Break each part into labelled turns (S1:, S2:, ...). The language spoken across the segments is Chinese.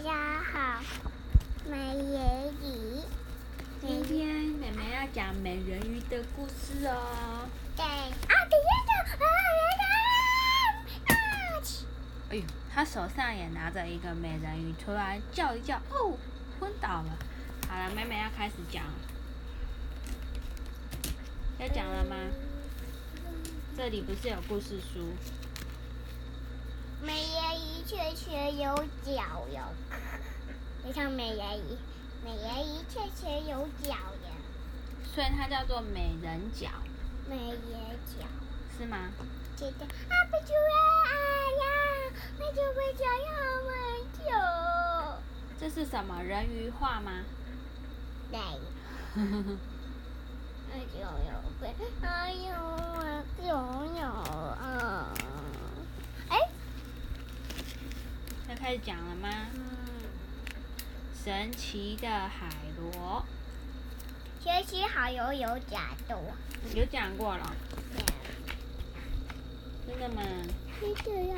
S1: 家好，美人鱼。
S2: 今天妹妹要讲美人鱼的故事哦。
S1: 对啊，等一下，啊，人啊！
S2: 哎呦，她手上也拿着一个美人鱼，突然叫一叫，哦，昏倒了。好了，妹妹要开始讲。要讲了吗？这里不是有故事书？
S1: 确实有脚哟，你看美人鱼，美人鱼确实有脚呀。
S2: 所以它叫做美人脚。
S1: 美人脚。
S2: 是吗？
S1: 记得啊，不就啊呀，那就会这样玩久。
S2: 这是什么人鱼画吗？
S1: 对。哎呦呦，哎呦，呦呦啊！哎。
S2: 要开始讲了吗？
S1: 嗯。
S2: 神奇的海螺。
S1: 学习好游有讲过。
S2: 有讲过了。真的吗？
S1: 真的呀。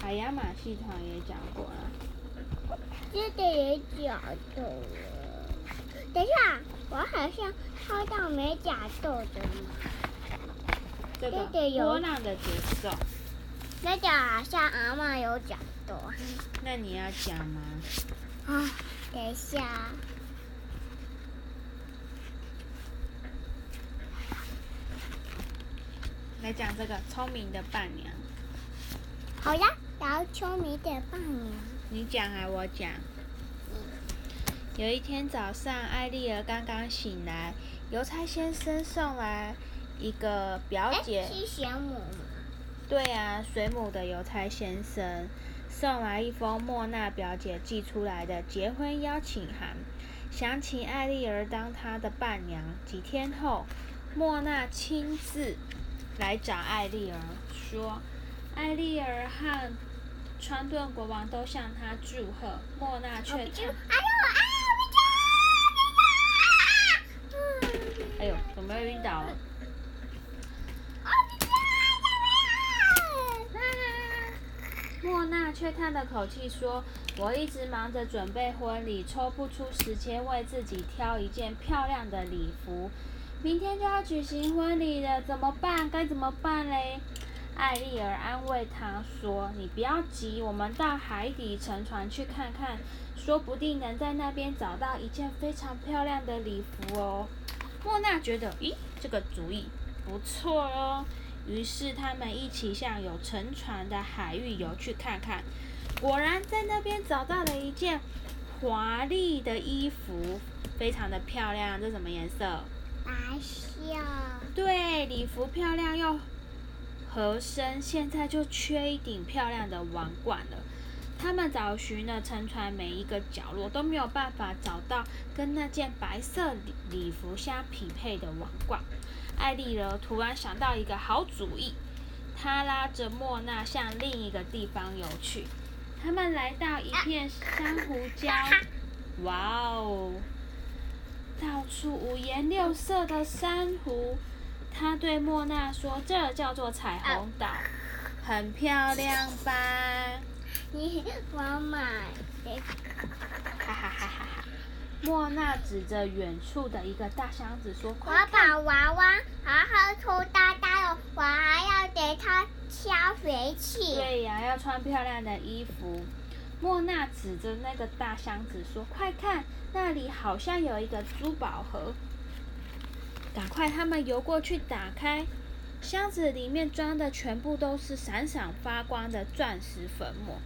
S2: 海洋马戏团也讲过了。
S1: 真的也讲过了。等一下，我好像抄到没讲过的
S2: 吗？这个
S1: 波
S2: 浪的节奏。
S1: 那个好像阿妈有讲过。
S2: 那你要讲吗？
S1: 啊，等一下。
S2: 来讲这个聪明的伴娘。
S1: 好呀，然后聪明的伴娘。
S2: 你讲还是我讲？有一天早上，艾丽儿刚刚醒来，邮差先生送来一个表姐。
S1: 是水母吗？
S2: 对啊，水母的邮差先生送来一封莫娜表姐寄出来的结婚邀请函，想请艾丽儿当她的伴娘。几天后，莫娜亲自来找艾丽儿，说艾丽儿和川顿国王都向她祝贺，莫娜却……哎呦
S1: 哎呦
S2: 哎呦，怎么又晕倒了？娜却叹了口气说：“我一直忙着准备婚礼，抽不出时间为自己挑一件漂亮的礼服。明天就要举行婚礼了，怎么办？该怎么办嘞？”艾丽儿安慰他说：“你不要急，我们到海底乘船去看看，说不定能在那边找到一件非常漂亮的礼服哦。”莫娜觉得：“咦，这个主意不错哦。”于是他们一起向有沉船的海域游去看看，果然在那边找到了一件华丽的衣服，非常的漂亮。这什么颜色？
S1: 白色。
S2: 对，礼服漂亮又合身，现在就缺一顶漂亮的王冠了。他们找寻了沉船每一个角落，都没有办法找到跟那件白色礼礼服相匹配的王冠。艾丽儿突然想到一个好主意，她拉着莫娜向另一个地方游去。他们来到一片珊瑚礁，哇哦，到处五颜六色的珊瑚。他对莫娜说：“这叫做彩虹岛，很漂亮吧？”
S1: 你我买。
S2: 哈哈哈哈哈。莫娜指着远处的一个大箱子说：“
S1: 我把娃娃好好抽大大哦，我还要给它挑肥去。”
S2: 对呀，要穿漂亮的衣服。莫娜指着那个大箱子说：“快看，那里好像有一个珠宝盒。”赶快，他们游过去打开箱子，里面装的全部都是闪闪发光的钻石粉末。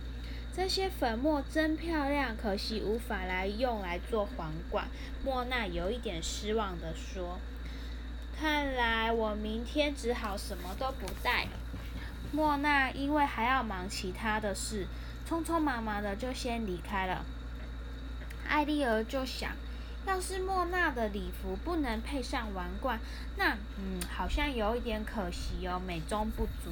S2: 这些粉末真漂亮，可惜无法来用来做皇冠。莫娜有一点失望地说：“看来我明天只好什么都不带。”莫娜因为还要忙其他的事，匆匆忙忙的就先离开了。艾丽儿就想，要是莫娜的礼服不能配上王冠，那嗯，好像有一点可惜哦，美中不足。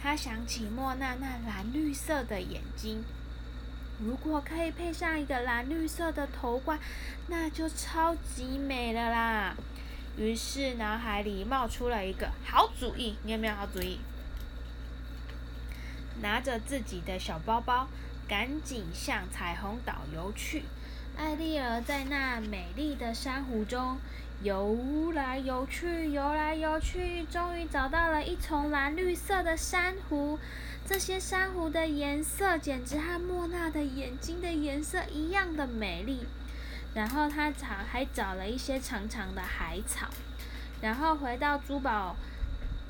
S2: 他想起莫娜那蓝绿色的眼睛，如果可以配上一个蓝绿色的头冠，那就超级美了啦。于是脑海里冒出了一个好主意，你有没有好主意？拿着自己的小包包，赶紧向彩虹岛游去。艾丽儿在那美丽的珊瑚中游来游去，游来游去，终于找到了一丛蓝绿色的珊瑚。这些珊瑚的颜色简直和莫娜的眼睛的颜色一样的美丽。然后他找还找了一些长长的海草，然后回到珠宝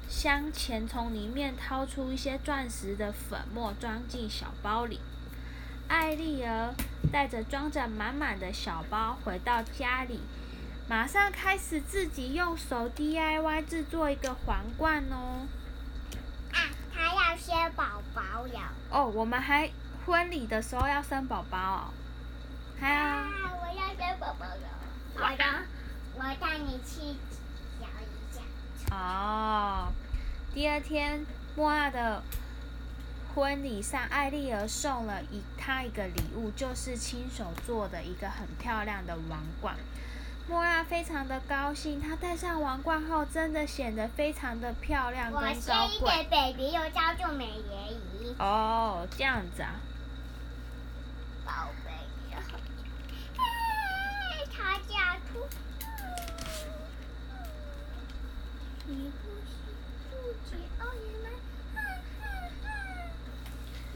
S2: 箱前，从里面掏出一些钻石的粉末，装进小包里。艾丽儿带着装着满满的小包回到家里，马上开始自己用手 DIY 制作一个皇冠哦。
S1: 啊，他要生宝宝了！
S2: 哦，我们还婚礼的时候要生宝宝哦。还有，
S1: 啊，我要生宝宝了！好的，我带你去摇一下。
S2: 哦，第二天莫娜的婚礼上，艾丽儿送了一她一个礼物，就是亲手做的一个很漂亮的王冠。莫娜非常的高兴，她戴上王冠后，真的显得非常的漂亮
S1: 我
S2: 跟
S1: 高贵。我
S2: 先给。
S1: baby，又叫做美人鱼，
S2: 哦，这样子啊，
S1: 宝贝他家是不解奥特曼？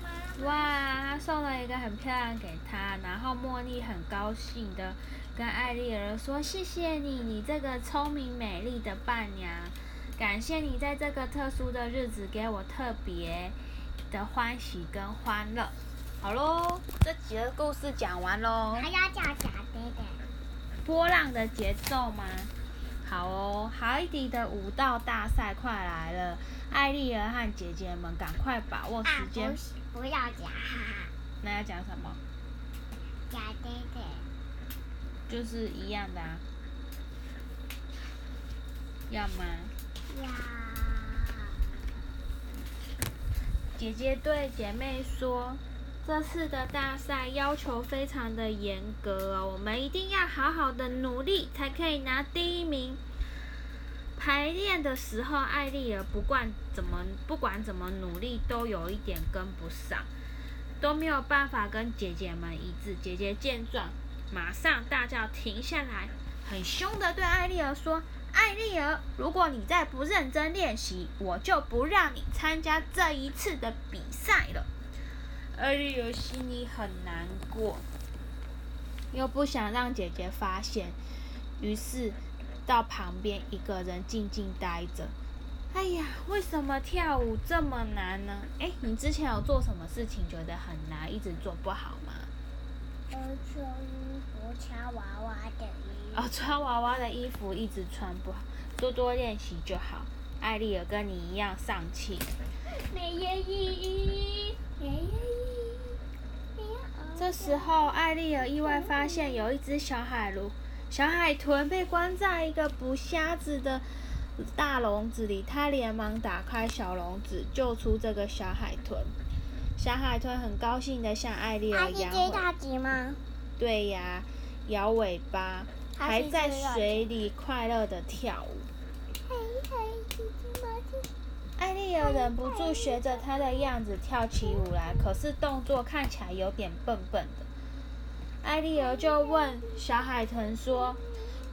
S1: 妈妈
S2: 哇，他送了一个很漂亮给她，然后茉莉很高兴的跟艾丽儿说：“谢谢你，你这个聪明美丽的伴娘，感谢你在这个特殊的日子给我特别的欢喜跟欢乐。”好喽，这几个故事讲完喽。
S1: 还要叫假爹爹。
S2: 波浪的节奏吗？好哦，海底的舞蹈大赛快来了，艾丽儿和姐姐们赶快把握
S1: 啊
S2: 时，间
S1: 不。不要讲，哈哈，
S2: 那要讲什么？就是一样的啊。要吗？
S1: 要，
S2: 姐姐对姐妹说：“这次的大赛要求非常的严格哦，我们一定要好好的努力，才可以拿第一名。”排练的时候，艾丽儿不管怎么不管怎么努力，都有一点跟不上，都没有办法跟姐姐们一致。姐姐见状，马上大叫停下来，很凶的对艾丽儿说：“艾丽儿，如果你再不认真练习，我就不让你参加这一次的比赛了。”艾丽儿心里很难过，又不想让姐姐发现，于是到旁边一个人静静待着。哎呀，为什么跳舞这么难呢？哎，你之前有做什么事情觉得很难，一直做不好吗？
S1: 我，穿衣服穿娃娃的衣
S2: 哦，穿娃娃的衣服一直穿不好，多多练习就好。艾丽儿跟你一样丧气。
S1: 美人鱼，美人鱼，美人鱼
S2: 这时候，艾丽尔意外发现有一只小海螺、小海豚被关在一个捕虾子的大笼子里。她连忙打开小笼子，救出这个小海豚。小海豚很高兴的向艾丽
S1: 它是
S2: 儿摇尾，
S1: 最大级吗？
S2: 对呀，摇尾巴，还在水里快乐的跳舞。
S1: 嘿嘿，叽叽嘛叽。
S2: 艾丽儿忍不住学着他的样子跳起舞来，可是动作看起来有点笨笨的。艾丽儿就问小海豚说：“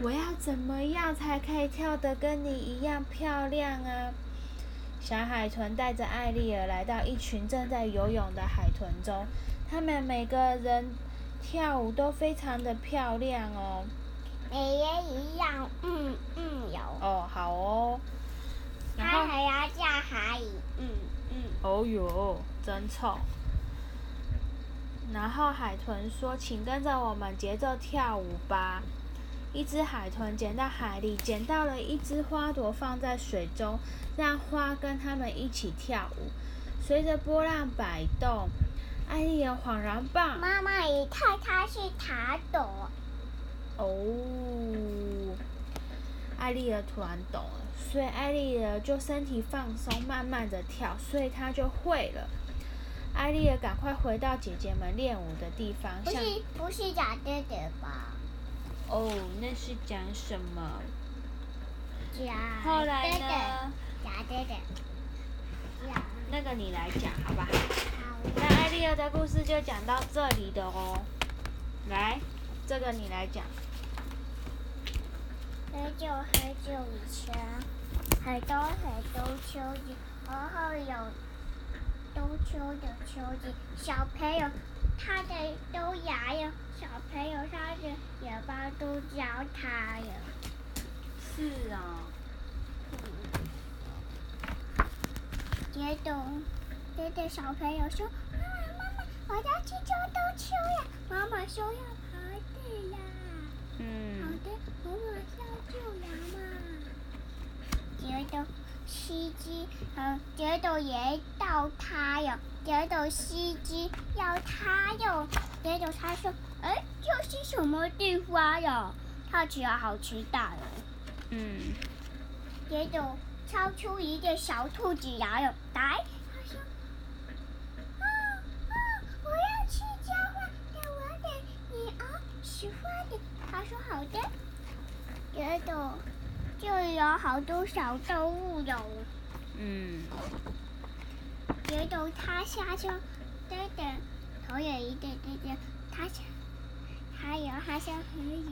S2: 我要怎么样才可以跳得跟你一样漂亮啊？”小海豚带着艾丽儿来到一群正在游泳的海豚中，他们每个人跳舞都非常的漂亮哦。
S1: 美人一样，嗯嗯有。
S2: 哦，好哦。然后
S1: 还要叫海蚁，嗯嗯。
S2: 哦哟，真臭！然后海豚说：“请跟着我们节奏跳舞吧。”一只海豚捡到海里，捡到了一只花朵，放在水中，让花跟它们一起跳舞。随着波浪摆动，艾丽儿恍然大
S1: 妈妈一看它是塔朵，
S2: 哦，艾丽儿突然懂了，所以艾丽儿就身体放松，慢慢的跳，所以她就会了。艾丽儿赶快回到姐姐们练舞的地方，像
S1: 不是不是假爹爹吧？
S2: 哦，那是讲什么？
S1: 讲
S2: 后来呢？
S1: 假爹爹。假
S2: 那个你来讲好不好？
S1: 好
S2: 那艾丽儿的故事就讲到这里的哦。来，这个你来讲。
S1: 很久很久以前，很多很多秋季，然后有冬秋的秋季，小朋友他的都牙呀，小朋友他的尾巴都焦塌了。
S2: 是啊。
S1: 接着，接着小朋友说：“妈妈，妈妈，我要去捉冬秋呀！”妈妈说：“要排队呀。”
S2: 嗯。
S1: 好的，妈妈要救羊嘛。接着，司机，嗯，接着也到他哟，接着司机要他哟，接着他说：“哎，这是什么地方呀？看起来好期待哦。”
S2: 嗯。
S1: 接着。超出一个小兔子来了，来，他说：“啊啊，我要去交换，但我得你啊喜欢的。”他说：“好的。”接着就有好多小动物有。
S2: 嗯。
S1: 接着他下车，等等，头有一个弟弟，他想，还有他想可以。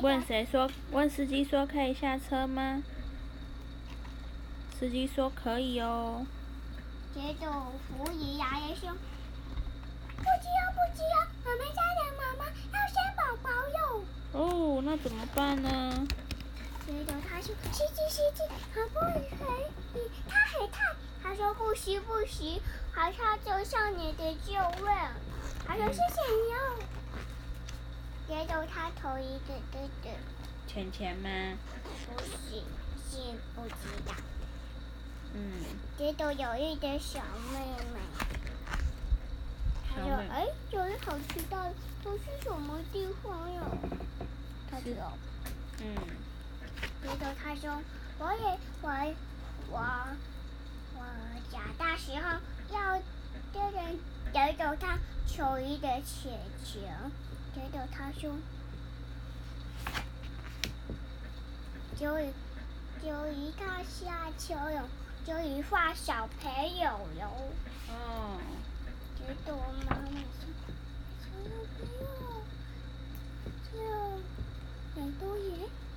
S2: 问谁说？问司机说可以下车吗？司机说可以哦。
S1: 接着服务员牙也说：“不急哦，不急哦，我们家的妈妈要生宝宝哟。”
S2: 哦，那怎么办呢？
S1: 接着他说：“司机，司机，可不可以？他很烫。”他说：“不行，不行，好像就像你的救问。”他说：“谢谢你哦。”接着他头一个哥哥。
S2: 钱钱吗？
S1: 不是，是不知道。
S2: 嗯，
S1: 接着有一个小妹妹，她说：“哎，有人好知道都是什么地方呀？”她说：“
S2: 嗯。”
S1: 接着他说：“我也我我我长大时候要跟人接着她求一个雪球。”接着他说：“就就一个下秋了。”就一画小朋友哟。
S2: 哦。
S1: 觉得我妈妈说：“小朋友，这很多也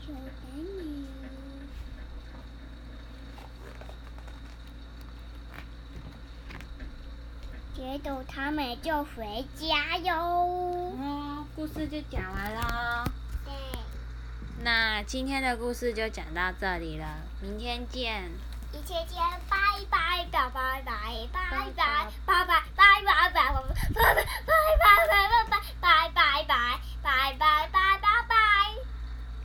S1: 有给你。”接着他们就回家哟。
S2: 哦，故事就讲完了。
S1: 对。
S2: 那今天的故事就讲到这里了，明天见。
S1: 一切见，拜拜的，拜拜，拜拜，拜拜拜拜，拜拜，拜拜，拜拜，拜拜，拜拜。